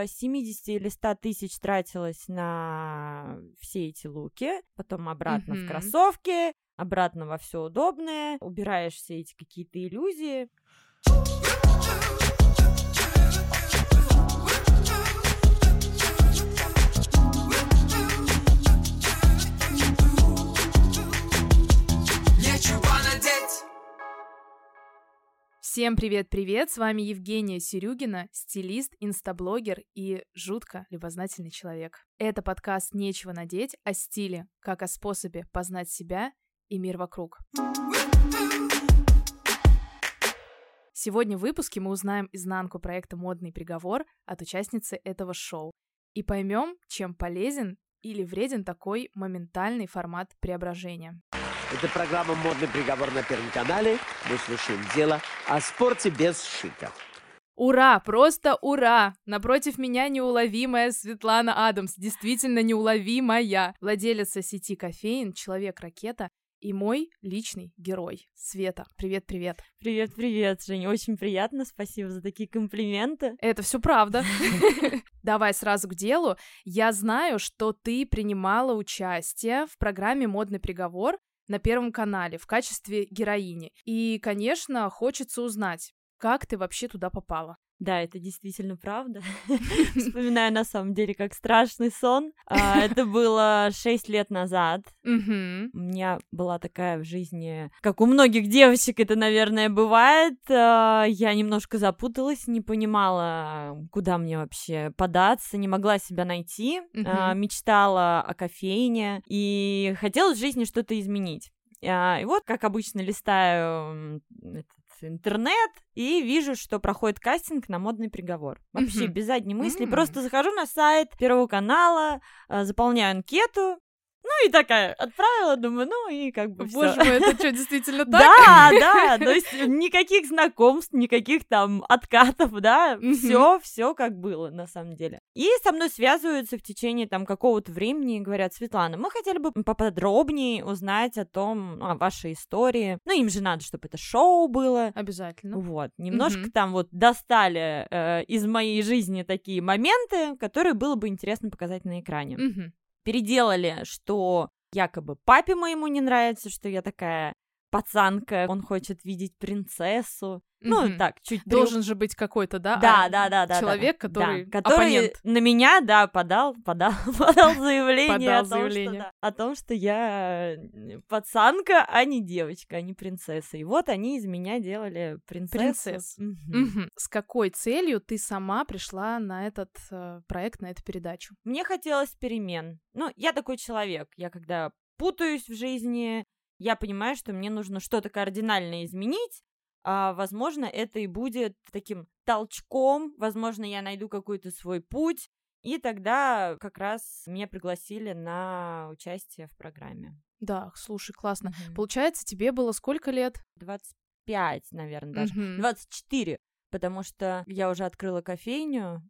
около 70 или 100 тысяч тратилось на все эти луки, потом обратно Мгм. в кроссовки, обратно во все удобное, убираешь все эти какие-то иллюзии. Всем привет-привет! С вами Евгения Серюгина, стилист, инстаблогер и жутко любознательный человек. Это подкаст «Нечего надеть» о стиле, как о способе познать себя и мир вокруг. Сегодня в выпуске мы узнаем изнанку проекта «Модный приговор» от участницы этого шоу и поймем, чем полезен или вреден такой моментальный формат преображения. Это программа «Модный приговор» на Первом канале. Мы слушаем дело о спорте без шика. Ура! Просто ура! Напротив меня неуловимая Светлана Адамс, действительно неуловимая, владелица сети кофеин, человек-ракета и мой личный герой Света. Привет-привет. Привет-привет, Жень, очень приятно, спасибо за такие комплименты. Это все правда. Давай сразу к делу. Я знаю, что ты принимала участие в программе «Модный приговор» на Первом канале в качестве героини. И, конечно, хочется узнать, как ты вообще туда попала. Да, это действительно правда. Вспоминаю на самом деле как страшный сон. А, Это было шесть лет назад. У меня была такая в жизни, как у многих девочек это, наверное, бывает. а, Я немножко запуталась, не понимала, куда мне вообще податься, не могла себя найти. а. Мечтала о кофейне и хотела в жизни что-то изменить. И вот, как обычно, листаю интернет и вижу, что проходит кастинг на модный приговор. Вообще без задней мысли. Просто захожу на сайт Первого канала, а, заполняю анкету. Ну и такая отправила, думаю, ну и как бы Боже всё. мой, это что, действительно так? Да, да, то есть никаких знакомств, никаких там откатов, да, все, все как было на самом деле. И со мной связываются в течение там какого-то времени и говорят, Светлана, мы хотели бы поподробнее узнать о том, ну, о вашей истории. Ну, им же надо, чтобы это шоу было. Обязательно. Вот, немножко там вот достали э, из моей жизни такие моменты, которые было бы интересно показать на экране. Переделали, что якобы папе моему не нравится, что я такая пацанка, он хочет видеть принцессу. Ну, Мгм. так, чуть при- Должен же быть какой-то, да? Да, а, да, да, да. Человек, да, который да, который оппонент. на меня, да, подал, подал, подал заявление, Подал о, том, заявление. Что, да, о том, что я э, пацанка, а не девочка, а не принцесса. И вот они из меня делали принцессу. Принцесс. Мгм. Мгм. С какой целью ты сама пришла на этот э, проект, на эту передачу? Мне хотелось перемен. Ну, я такой человек. Я когда путаюсь в жизни, я понимаю, что мне нужно что-то кардинально изменить. А, возможно, это и будет таким толчком. Возможно, я найду какой-то свой путь. И тогда как раз меня пригласили на участие в программе. Да, слушай, классно. Мгм. Получается, тебе было сколько лет? 25, наверное, даже. Мгм. 24, потому что я уже открыла кофейню,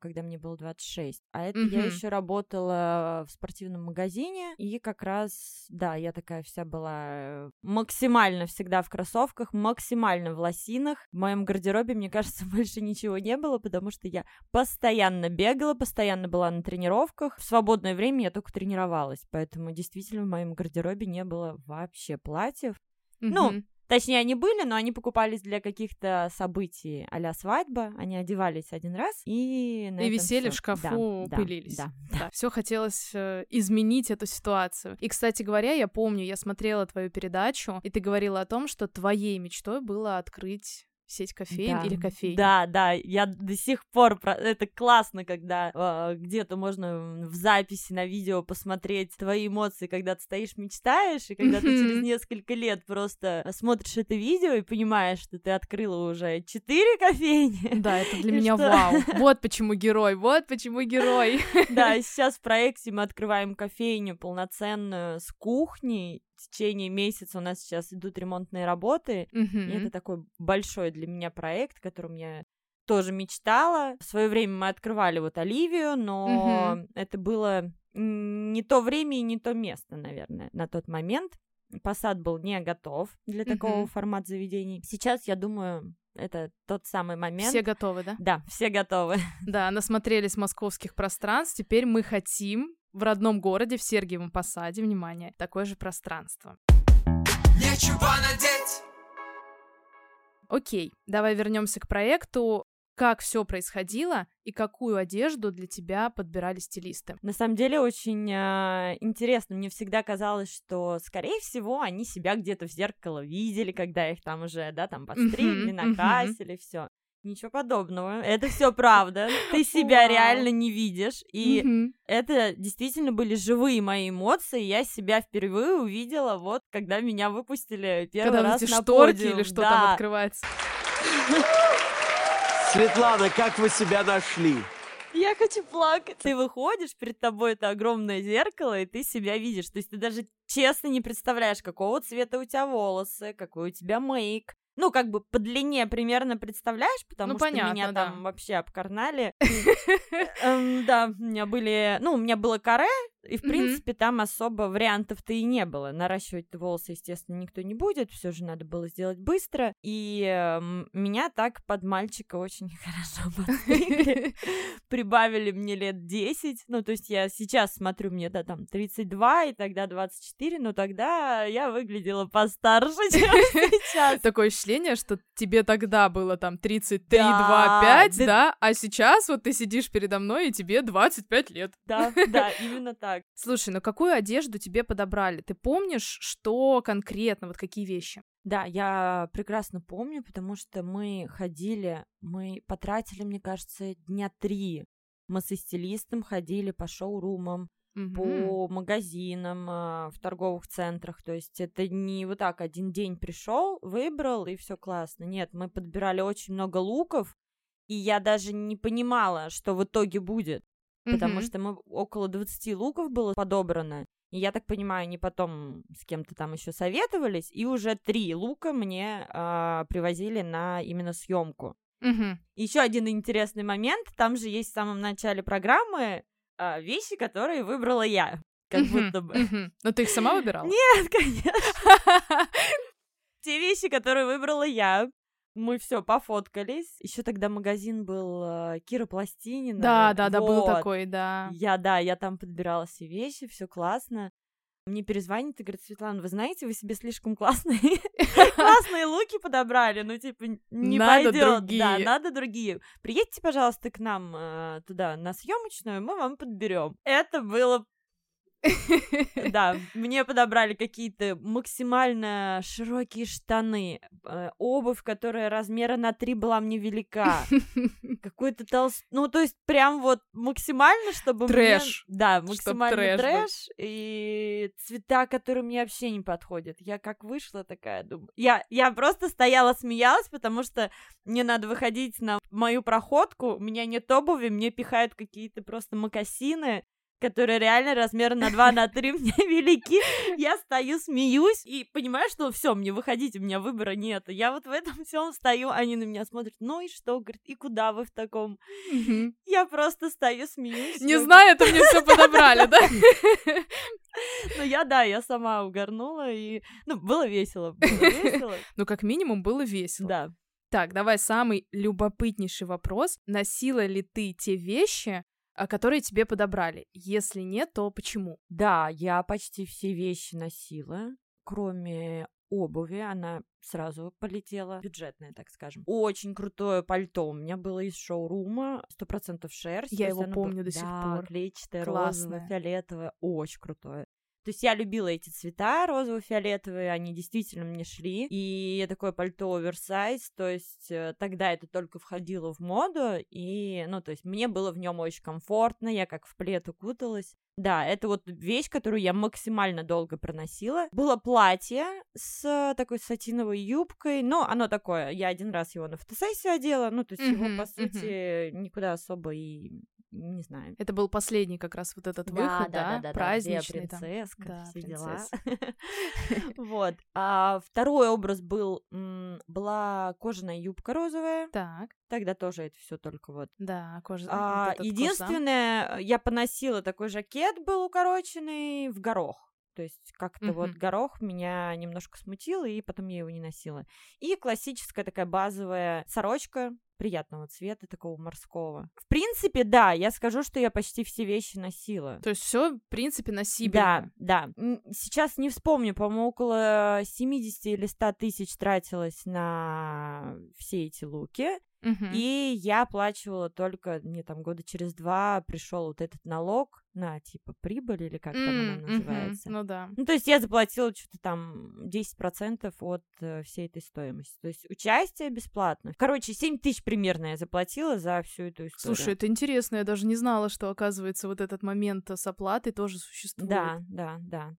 когда мне было 26. А это я Мгм. еще работала в спортивном магазине. И как раз, да, я такая вся была э, максимально всегда в кроссовках, максимально в лосинах. В моем гардеробе, мне кажется, больше ничего не было, потому что я постоянно бегала, постоянно была на тренировках. В свободное время я только тренировалась. Поэтому действительно в моем гардеробе не было вообще платьев. Ну, Мгм. Точнее, они были, но они покупались для каких-то событий а свадьба. Они одевались один раз и... на И висели в всё. шкафу, Да, да, пылились. Да, Да, все хотелось э, изменить эту ситуацию. И, кстати говоря, я помню, я смотрела твою передачу, и ты говорила о том, что твоей мечтой было открыть сеть кофеин Да. или кофейню. Да, да, я до сих пор... про- Это классно, когда э, где-то можно в записи на видео посмотреть твои эмоции, когда ты стоишь, мечтаешь, и когда ты через несколько лет просто смотришь это видео и понимаешь, что ты открыла уже четыре кофейни. Да, это для меня что? вау. Вот почему герой, вот почему герой. Да, сейчас в проекте мы открываем кофейню полноценную с кухней. В течение месяца у нас сейчас идут ремонтные работы. И Мгм. это такой большой для меня проект, которым я тоже мечтала. В свое время мы открывали вот Оливию, но это было не то время и не то место, наверное, на тот момент. Посад был не готов для такого Мгм. формата заведений. Сейчас, я думаю, Это тот самый момент. Все готовы, да? Да, все готовы. Да, насмотрелись московских пространств. Теперь мы хотим в родном городе, в Сергиевом Посаде, внимание, такое же пространство. Нечего надеть! Окей, давай вернемся к проекту. Как все происходило и какую одежду для тебя подбирали стилисты? На самом деле очень э, интересно. Мне всегда казалось, что, скорее всего, они себя где-то в зеркало видели, когда их там уже, да, там подстригли, накрасили, все. Ничего подобного. Это все правда. Ты себя реально не видишь. И это действительно были живые мои эмоции. Я себя впервые увидела, вот когда меня выпустили первый когда раз эти на шторки подиум. или что да. там открывается. Светлана, как вы себя нашли? Я хочу плакать. Ты выходишь, перед тобой это огромное зеркало, и ты себя видишь. То есть ты даже честно не представляешь, какого цвета у тебя волосы, какой у тебя мейк. Ну, как бы по длине примерно представляешь, потому Ну, что понятно, меня да. там вообще обкарнали. Эм, Да, у меня были... Ну, у меня было каре, и, в Мгм. принципе, там особо вариантов-то и не было. Наращивать волосы, естественно, никто не будет, все же надо было сделать быстро. И эм, меня так под мальчика очень хорошо подстригли. Прибавили мне лет 10. Ну, то есть я сейчас смотрю, мне, да, там 32, и тогда 24, но тогда я выглядела постарше, чем сейчас. Такое ощущение, что тебе тогда было там 33, Да, 2, 5, да. да, а сейчас вот ты сидишь передо мной, и тебе 25 лет. Да, да, именно так. Слушай, ну какую одежду тебе подобрали? Ты помнишь, что конкретно, вот какие вещи? Да, я прекрасно помню, потому что мы ходили, мы потратили, мне кажется, дня три. Мы со стилистом ходили по шоурумам, Мгм. по магазинам, а, в торговых центрах. То есть это не вот так один день пришел, выбрал и все классно. Нет, мы подбирали очень много луков, и я даже не понимала, что в итоге будет, потому Мгм. что мы около 20 луков было подобрано. И я так понимаю, они потом с кем-то там еще советовались, и уже три лука мне а, привозили на именно съемку. Мгм. Еще один интересный момент, там же есть в самом начале программы а, вещи, которые выбрала я, как Мгм. будто бы. Мгм. Но ты их сама выбирала? Нет, конечно. Те вещи, которые выбрала я. Мы все пофоткались. Еще тогда магазин был а, Кира Пластинина. Да, да, да, был Вот. такой, да. Я, да, я там подбирала все вещи, все классно. Мне перезвонит и говорит, Светлана, вы знаете, вы себе слишком классные, классные луки подобрали, ну, типа, не Надо пойдет. Да, другие. надо другие. Приедьте, пожалуйста, к нам э, туда, на съемочную, мы вам подберем. Это было да, мне подобрали какие-то максимально широкие штаны, э, обувь, которая размера на три была мне велика, какой-то толст... Ну, то есть прям вот максимально, чтобы мне- Трэш. Да, максимально трэш трэш, и цвета, которые мне вообще не подходят. Я как вышла такая, думаю... Я, я просто стояла, смеялась, потому что мне надо выходить на мою проходку, у меня нет обуви, мне пихают какие-то просто мокасины, которые реально размера на 2 на 3 мне велики. Я стою, смеюсь и понимаю, что все, мне выходить, у меня выбора нет. Я вот в этом всем стою, они на меня смотрят, ну и что, говорит, и куда вы в таком? Я просто стою, смеюсь. Не я знаю, это мне все подобрали, да? Ну, я, да, я сама угорнула, и... Ну, было весело, было весело. Ну, как минимум, было весело. Да. Так, давай самый любопытнейший вопрос. Носила ли ты те вещи, которые тебе подобрали? Если нет, то почему? Да, я почти все вещи носила, кроме обуви, она сразу полетела, бюджетная, так скажем. Очень крутое пальто у меня было из шоурума, сто процентов шерсть. Я его помню было- до сих да, пор. клетчатое, Классное. розовое, фиолетовое, очень крутое. То есть я любила эти цвета розово-фиолетовые, они действительно мне шли. И такое пальто оверсайз, то есть э, тогда это только входило в моду, и, ну, то есть мне было в нем очень комфортно, я как в плед укуталась. Да, это вот вещь, которую я максимально долго проносила. Было платье с такой сатиновой юбкой, но оно такое, я один раз его на фотосессию одела, ну, то есть его, Мгм, по мгм. сути, никуда особо и не знаю. Это был последний как раз вот этот выход, да? Праздничный Где там. принцесска, Да, все дела. Вот. А второй образ был, была кожаная юбка розовая. Так, Тогда тоже это все только вот. да, кожа. А, вот единственное, я поносила такой жакет был укороченный в горох. То есть как-то вот Мгм. горох меня немножко смутил, и потом я его не носила. И классическая такая базовая сорочка приятного цвета, такого морского. В принципе, да, я скажу, что я почти все вещи носила. То есть все, в принципе, Да, носибельно. да. М, Сейчас не вспомню, по-моему, около 70 или 100 тысяч тратилось на все эти луки. Мгм. И я оплачивала только, мне там года через два пришел вот этот налог на типа прибыль или как там М, она называется. Ну да. Ну, то есть я заплатила что-то там 10% от э, всей этой стоимости. То есть участие бесплатно. Короче, 7 тысяч примерно я заплатила за всю эту историю. Слушай, это интересно, я даже не знала, что, оказывается, вот этот момент э, с оплатой тоже существует. Да, да, да.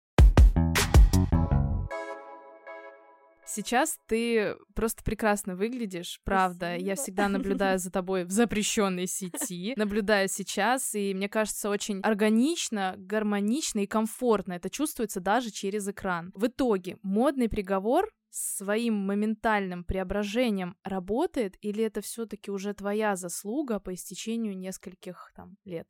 Сейчас ты просто прекрасно выглядишь, правда. Я Спасибо. всегда наблюдаю за тобой в запрещенной сети, наблюдаю сейчас, и мне кажется, очень органично, гармонично и комфортно это чувствуется даже через экран. В итоге, модный приговор своим моментальным преображением работает, или это все-таки уже твоя заслуга по истечению нескольких там лет?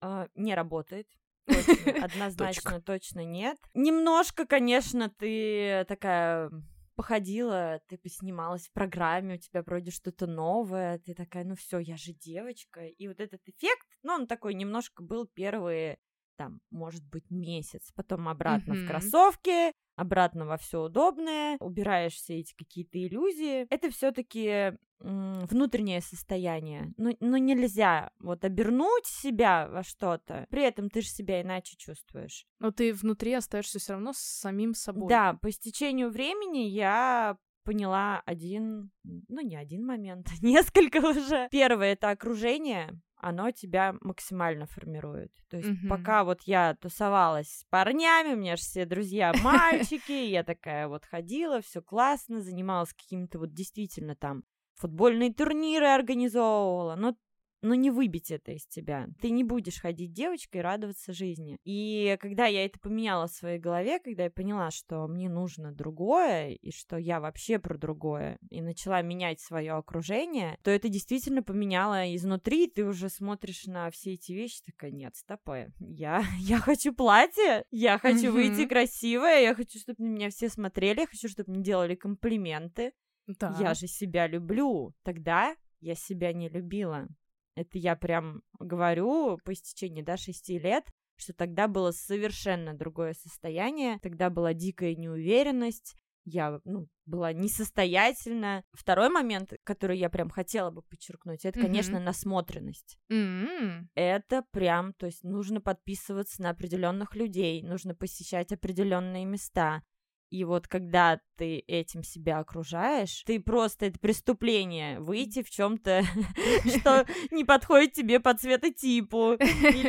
А, не работает. Точно, однозначно, точно нет. Немножко, конечно, ты такая походила, ты поснималась в программе, у тебя вроде что-то новое, ты такая, ну все, я же девочка. И вот этот эффект, ну, он такой немножко был первые, там, может быть, месяц. Потом обратно Мгм. в кроссовки, обратно во все удобное, убираешь все эти какие-то иллюзии. Это все-таки внутреннее состояние. Ну, ну, нельзя вот обернуть себя во что-то, при этом ты же себя иначе чувствуешь. Но ты внутри остаешься все равно с самим собой. Да, по истечению времени я поняла один, ну не один момент, несколько уже. Первое это окружение, оно тебя максимально формирует. То есть Мгм. пока вот я тусовалась с парнями, у меня же все друзья мальчики, я такая вот ходила, все классно, занималась какими-то вот действительно там футбольные турниры организовывала, но но не выбить это из тебя. Ты не будешь ходить девочкой и радоваться жизни. И когда я это поменяла в своей голове, когда я поняла, что мне нужно другое, и что я вообще про другое, и начала менять свое окружение, то это действительно поменяло изнутри. Ты уже смотришь на все эти вещи, такая, нет, стопэ, я, я хочу платье, я хочу выйти красивая, я хочу, чтобы на меня все смотрели, я хочу, чтобы мне делали комплименты. Да. Я же себя люблю. Тогда я себя не любила. Это я прям говорю по истечении, да, шести лет, что тогда было совершенно другое состояние, тогда была дикая неуверенность, я ну, была несостоятельна. Второй момент, который я прям хотела бы подчеркнуть, это, Мгм. конечно, насмотренность. М. Это прям, то есть нужно подписываться на определенных людей, нужно посещать определенные места. И вот когда ты этим себя окружаешь, ты просто это преступление выйти в чем-то, что не подходит тебе по цветотипу.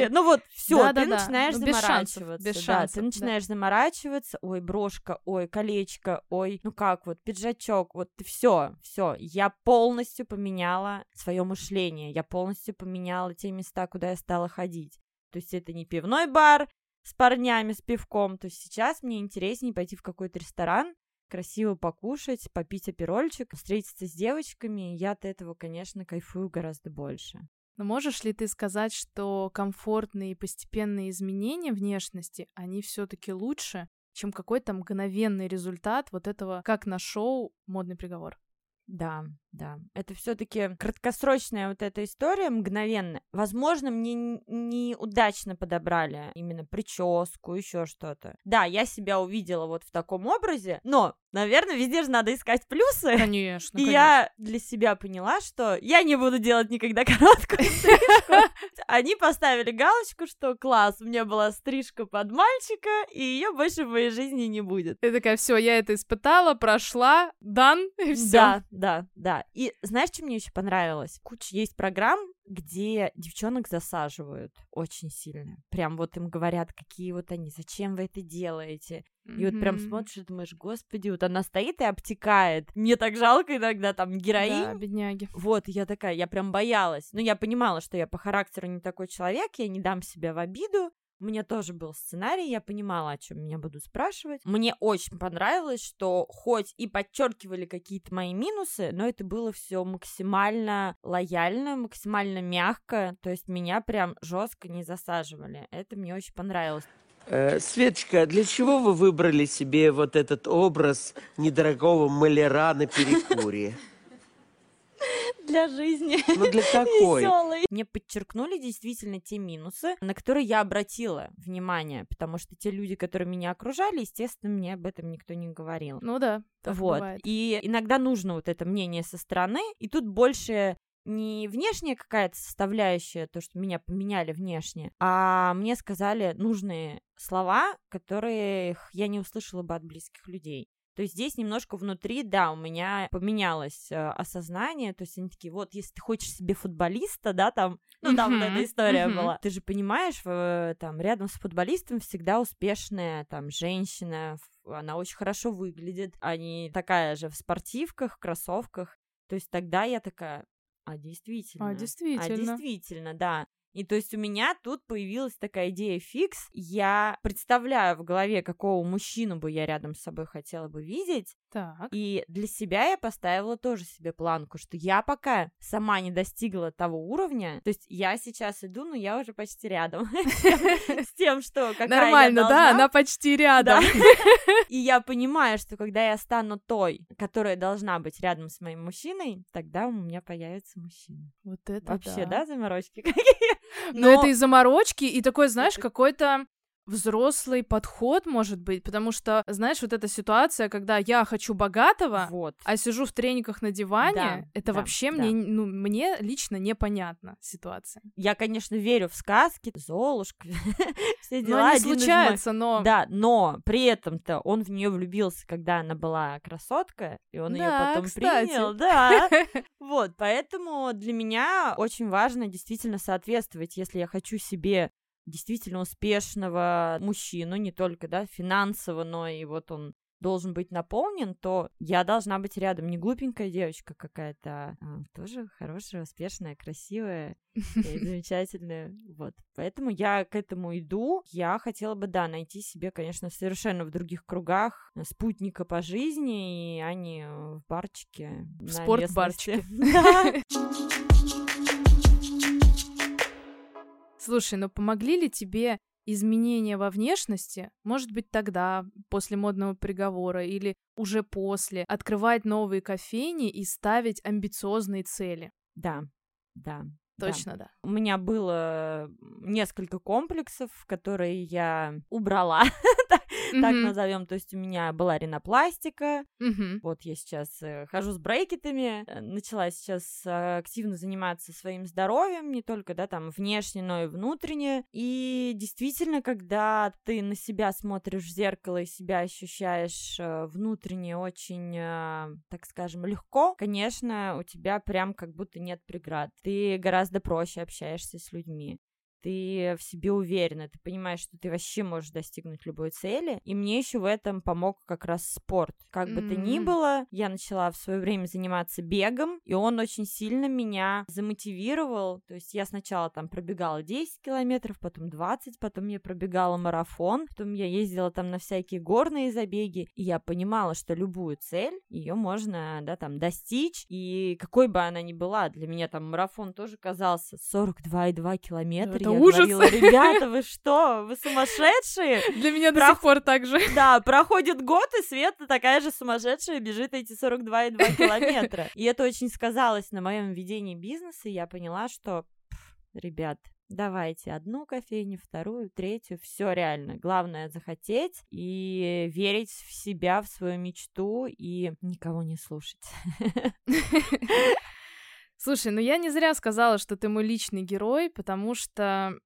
Ну вот, все, ты начинаешь Ну, заморачиваться. да, ты начинаешь заморачиваться. Ой, брошка, ой, колечко, ой, ну как вот, пиджачок, вот все, все. Я полностью поменяла свое мышление. Я полностью поменяла те места, куда я стала ходить. То есть это не пивной бар, с парнями, с пивком. То есть сейчас мне интереснее пойти в какой-то ресторан, красиво покушать, попить оперольчик, встретиться с девочками. Я от этого, конечно, кайфую гораздо больше. Но можешь ли ты сказать, что комфортные и постепенные изменения внешности, они все-таки лучше, чем какой-то мгновенный результат вот этого, как на шоу «Модный приговор»? Да, да. Это все-таки краткосрочная вот эта история, мгновенная. Возможно, мне неудачно подобрали именно прическу, еще что-то. Да, я себя увидела вот в таком образе, но, наверное, везде же надо искать плюсы. Конечно, И я для себя поняла, что я не буду делать никогда короткую стрижку. Они поставили галочку, что класс, у меня была стрижка под мальчика, и ее больше в моей жизни не будет. Ты такая, все, я это испытала, прошла, дан, и все. Да, да, да. И знаешь, что мне еще понравилось? Куча есть программ, где девчонок засаживают очень сильно. Прям вот им говорят, какие вот они, зачем вы это делаете. И вот прям смотришь и думаешь, господи, вот она стоит и обтекает. Мне так жалко иногда там героинь. Да, бедняги. Вот, я такая, я прям боялась. Но я понимала, что я по характеру не такой человек, я не дам себя в обиду. У меня тоже был сценарий, я понимала, о чем меня будут спрашивать. Мне очень понравилось, что хоть и подчеркивали какие-то мои минусы, но это было все максимально лояльно, максимально мягко. То есть меня прям жестко не засаживали. Это мне очень понравилось. Э, Светочка, для чего вы выбрали себе вот этот образ недорогого маляра на перекуре? Для жизни. Ну для какой? Веселый. Мне подчеркнули действительно те минусы, на которые я обратила внимание, потому что те люди, которые меня окружали, естественно, мне об этом никто не говорил. Ну да, так вот. бывает. И иногда нужно вот это мнение со стороны, и тут больше не внешняя какая-то составляющая, то, что меня поменяли внешне, а мне сказали нужные слова, которых я не услышала бы от близких людей. То есть здесь немножко внутри, да, у меня поменялось э, осознание, то есть они такие, вот, если ты хочешь себе футболиста, да, там, ну, там вот эта история была. Ты же понимаешь, э, там, рядом с футболистом всегда успешная, там, женщина, она очень хорошо выглядит, а не такая же в спортивках, кроссовках. То есть тогда я такая, а действительно. А, действительно. А действительно, да. И то есть у меня тут появилась такая идея фикс. Я представляю в голове, какого мужчину бы я рядом с собой хотела бы видеть. Так. И для себя я поставила тоже себе планку, что я пока сама не достигла того уровня. То есть я сейчас иду, но я уже почти рядом с тем, что какая Нормально, да, она почти рядом. И я понимаю, что когда я стану той, которая должна быть рядом с моим мужчиной, тогда у меня появится мужчина. Вот это Вообще, да. да, заморочки какие? Но это и заморочки, и такой, знаешь, какой-то взрослый подход, может быть, потому что, знаешь, вот эта ситуация, когда я хочу богатого, Вот. а сижу в трениках на диване, Да, это да, вообще да. мне, ну, мне лично непонятна ситуация. Я, конечно, верю в сказки, Золушка, все Но дела. не из моих- случается, но... Да, но при этом-то он в нее влюбился, когда она была красотка, и он ее потом принял, да. Вот, поэтому для меня очень важно действительно соответствовать, если я хочу себе действительно успешного мужчину, не только, да, финансово, но и вот он должен быть наполнен, то я должна быть рядом не глупенькая девочка какая-то, а тоже хорошая, успешная, красивая и замечательная. Вот. Поэтому я к этому иду. Я хотела бы, да, найти себе, конечно, совершенно в других кругах спутника по жизни, а не в барчике. В спортбарчике. Да. Слушай, ну помогли ли тебе изменения во внешности, может быть, тогда, после модного приговора, или уже после, открывать новые кофейни и ставить амбициозные цели? Да, да. да. Точно, да. У меня было несколько комплексов, которые я убрала, так Мгм, назовем. То есть у меня была ринопластика. Вот я сейчас э, хожу с брекетами, э, начала сейчас э, активно заниматься своим здоровьем, не только, да, там, внешне, но и внутренне. И действительно, когда ты на себя смотришь в зеркало и себя ощущаешь внутренне очень, так скажем, легко, конечно, у тебя прям как будто нет преград. Ты гораздо проще общаешься с людьми ты в себе уверена, ты понимаешь, что ты вообще можешь достигнуть любой цели. И мне еще в этом помог как раз спорт. Как бы то ни было, я начала в свое время заниматься бегом, и он очень сильно меня замотивировал. То есть я сначала там пробегала 10 километров, потом 20, потом я пробегала марафон, потом я ездила там на всякие горные забеги, и я понимала, что любую цель, ее можно, да, там, достичь, и какой бы она ни была, для меня там марафон тоже казался 42,2 километра. Это я ужас. говорила, ребята, вы что, вы сумасшедшие? Для меня до сих пор так же. Да, проходит год, и Света такая же сумасшедшая бежит эти 42,2 километра. И это очень сказалось на моем ведении бизнеса, и я поняла, что, ребят, давайте одну кофейню, вторую, третью, все реально. Главное захотеть и верить в себя, в свою мечту и никого не слушать. Слушай, ну я не зря сказала, что ты мой личный герой, потому что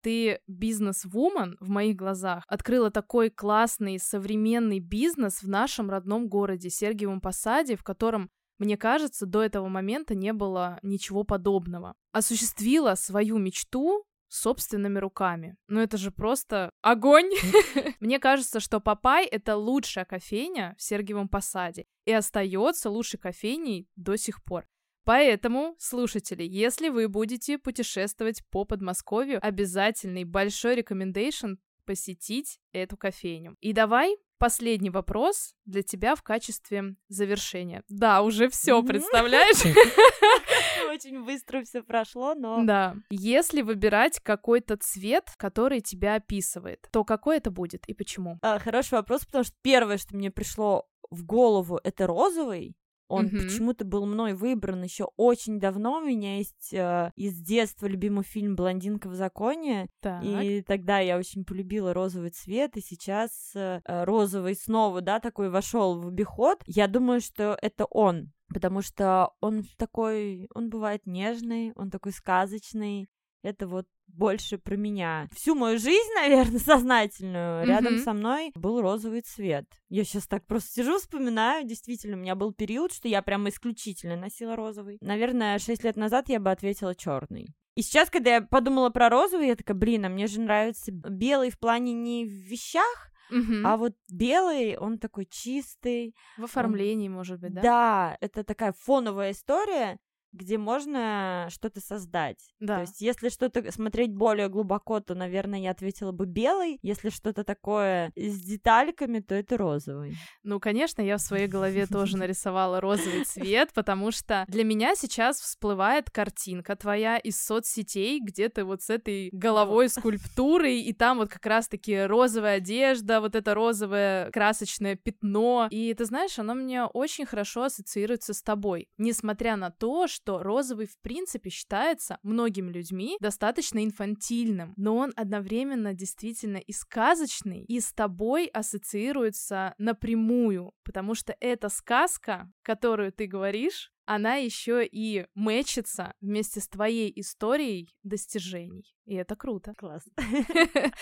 ты бизнес-вумен в моих глазах, открыла такой классный современный бизнес в нашем родном городе Сергиевом Посаде, в котором, мне кажется, до этого момента не было ничего подобного. Осуществила свою мечту собственными руками. Ну это же просто огонь! Мне кажется, что Папай — это лучшая кофейня в Сергиевом Посаде и остается лучшей кофейней до сих пор. Поэтому, слушатели, если вы будете путешествовать по Подмосковью, обязательный большой рекомендейшн посетить эту кофейню. И давай последний вопрос для тебя в качестве завершения. Да, уже все, представляешь? очень быстро все прошло, но... Да. Если выбирать какой-то цвет, который тебя описывает, то какой это будет и почему? А, хороший вопрос, потому что первое, что мне пришло в голову, это розовый. Он Мгм. почему-то был мной выбран еще очень давно. У меня есть э, из детства любимый фильм «Блондинка в законе». Так. И тогда я очень полюбила розовый цвет, и сейчас э, э, розовый снова, да, такой вошел в обиход. Я думаю, что это он, потому что он такой, он бывает нежный, он такой сказочный. Это вот больше про меня. Всю мою жизнь, наверное, сознательную, рядом Мгм. со мной был розовый цвет. Я сейчас так просто сижу, вспоминаю. Действительно, у меня был период, что я прямо исключительно носила розовый. Наверное, 6 лет назад я бы ответила черный. И сейчас, когда я подумала про розовый, я такая, блин, а мне же нравится белый в плане не в вещах, Мгм. а вот белый, он такой чистый. В оформлении, может быть, да? Да, это такая фоновая история, где можно что-то создать. Да. То есть, если что-то смотреть более глубоко, то, наверное, я ответила бы белый. Если что-то такое с детальками, то это розовый. Ну, конечно, я в своей голове тоже нарисовала розовый цвет, потому что для меня сейчас всплывает картинка твоя из соцсетей, где ты вот с этой головой скульптурой, и там вот как раз-таки розовая одежда, вот это розовое красочное пятно. И ты знаешь, оно мне очень хорошо ассоциируется с тобой, несмотря на то, что розовый в принципе считается многими людьми достаточно инфантильным, но он одновременно действительно и сказочный, и с тобой ассоциируется напрямую, потому что эта сказка, которую ты говоришь, она еще и мэчится вместе с твоей историей достижений. И это круто. Класс.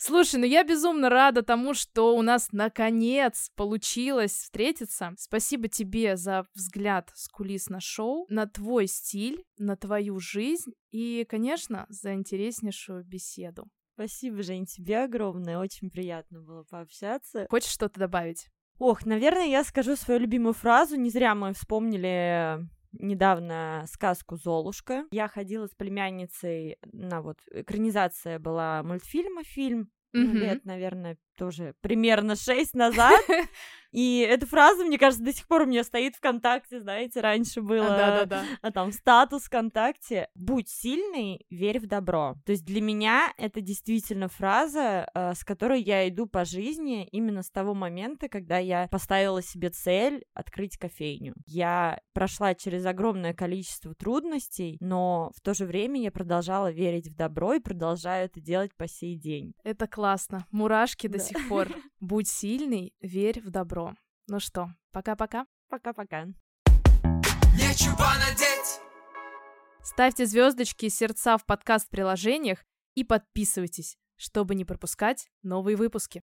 Слушай, ну я безумно рада тому, что у нас наконец получилось встретиться. Спасибо тебе за взгляд с кулис на шоу, на твой стиль, на твою жизнь и, конечно, за интереснейшую беседу. Спасибо, Жень, тебе огромное. Очень приятно было пообщаться. Хочешь что-то добавить? Ох, наверное, я скажу свою любимую фразу. Не зря мы вспомнили недавно сказку «Золушка». Я ходила с племянницей на вот экранизация была мультфильма, фильм, Мгм. лет, наверное, тоже примерно шесть назад. И эта фраза, мне кажется, до сих пор у меня стоит ВКонтакте, знаете, раньше было Да-да-да. а там статус ВКонтакте «Будь сильный, верь в добро». То есть для меня это действительно фраза, э, с которой я иду по жизни именно с того момента, когда я поставила себе цель открыть кофейню. Я прошла через огромное количество трудностей, но в то же время я продолжала верить в добро и продолжаю это делать по сей день. Это классно. Мурашки до Да. сих пор. Будь сильный, верь в добро. Ну что, пока-пока. Пока-пока. Нечего надеть Ставьте звездочки и сердца в подкаст-приложениях и подписывайтесь, чтобы не пропускать новые выпуски.